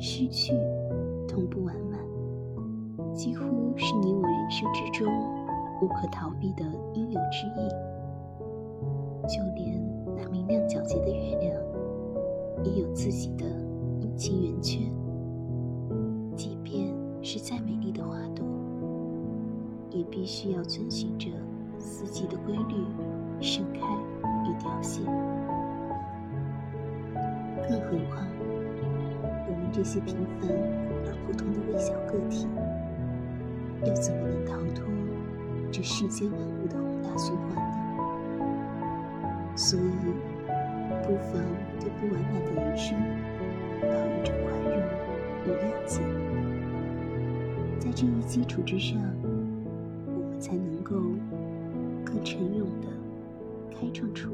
失去同不完满，几乎是你我人生之中无可逃避的应有之义。就连那明亮皎洁的月亮，也有自己的阴晴圆缺。即便是再美丽的花朵，也必须要遵循着四季的规律盛开与凋谢。更何况，这些平凡而普通的微小个体，又怎么能逃脱这世间万物的宏大循环呢？所以，不妨对不完满的人生抱一种宽容与谅解。在这一基础之上，我们才能够更沉勇地开创出。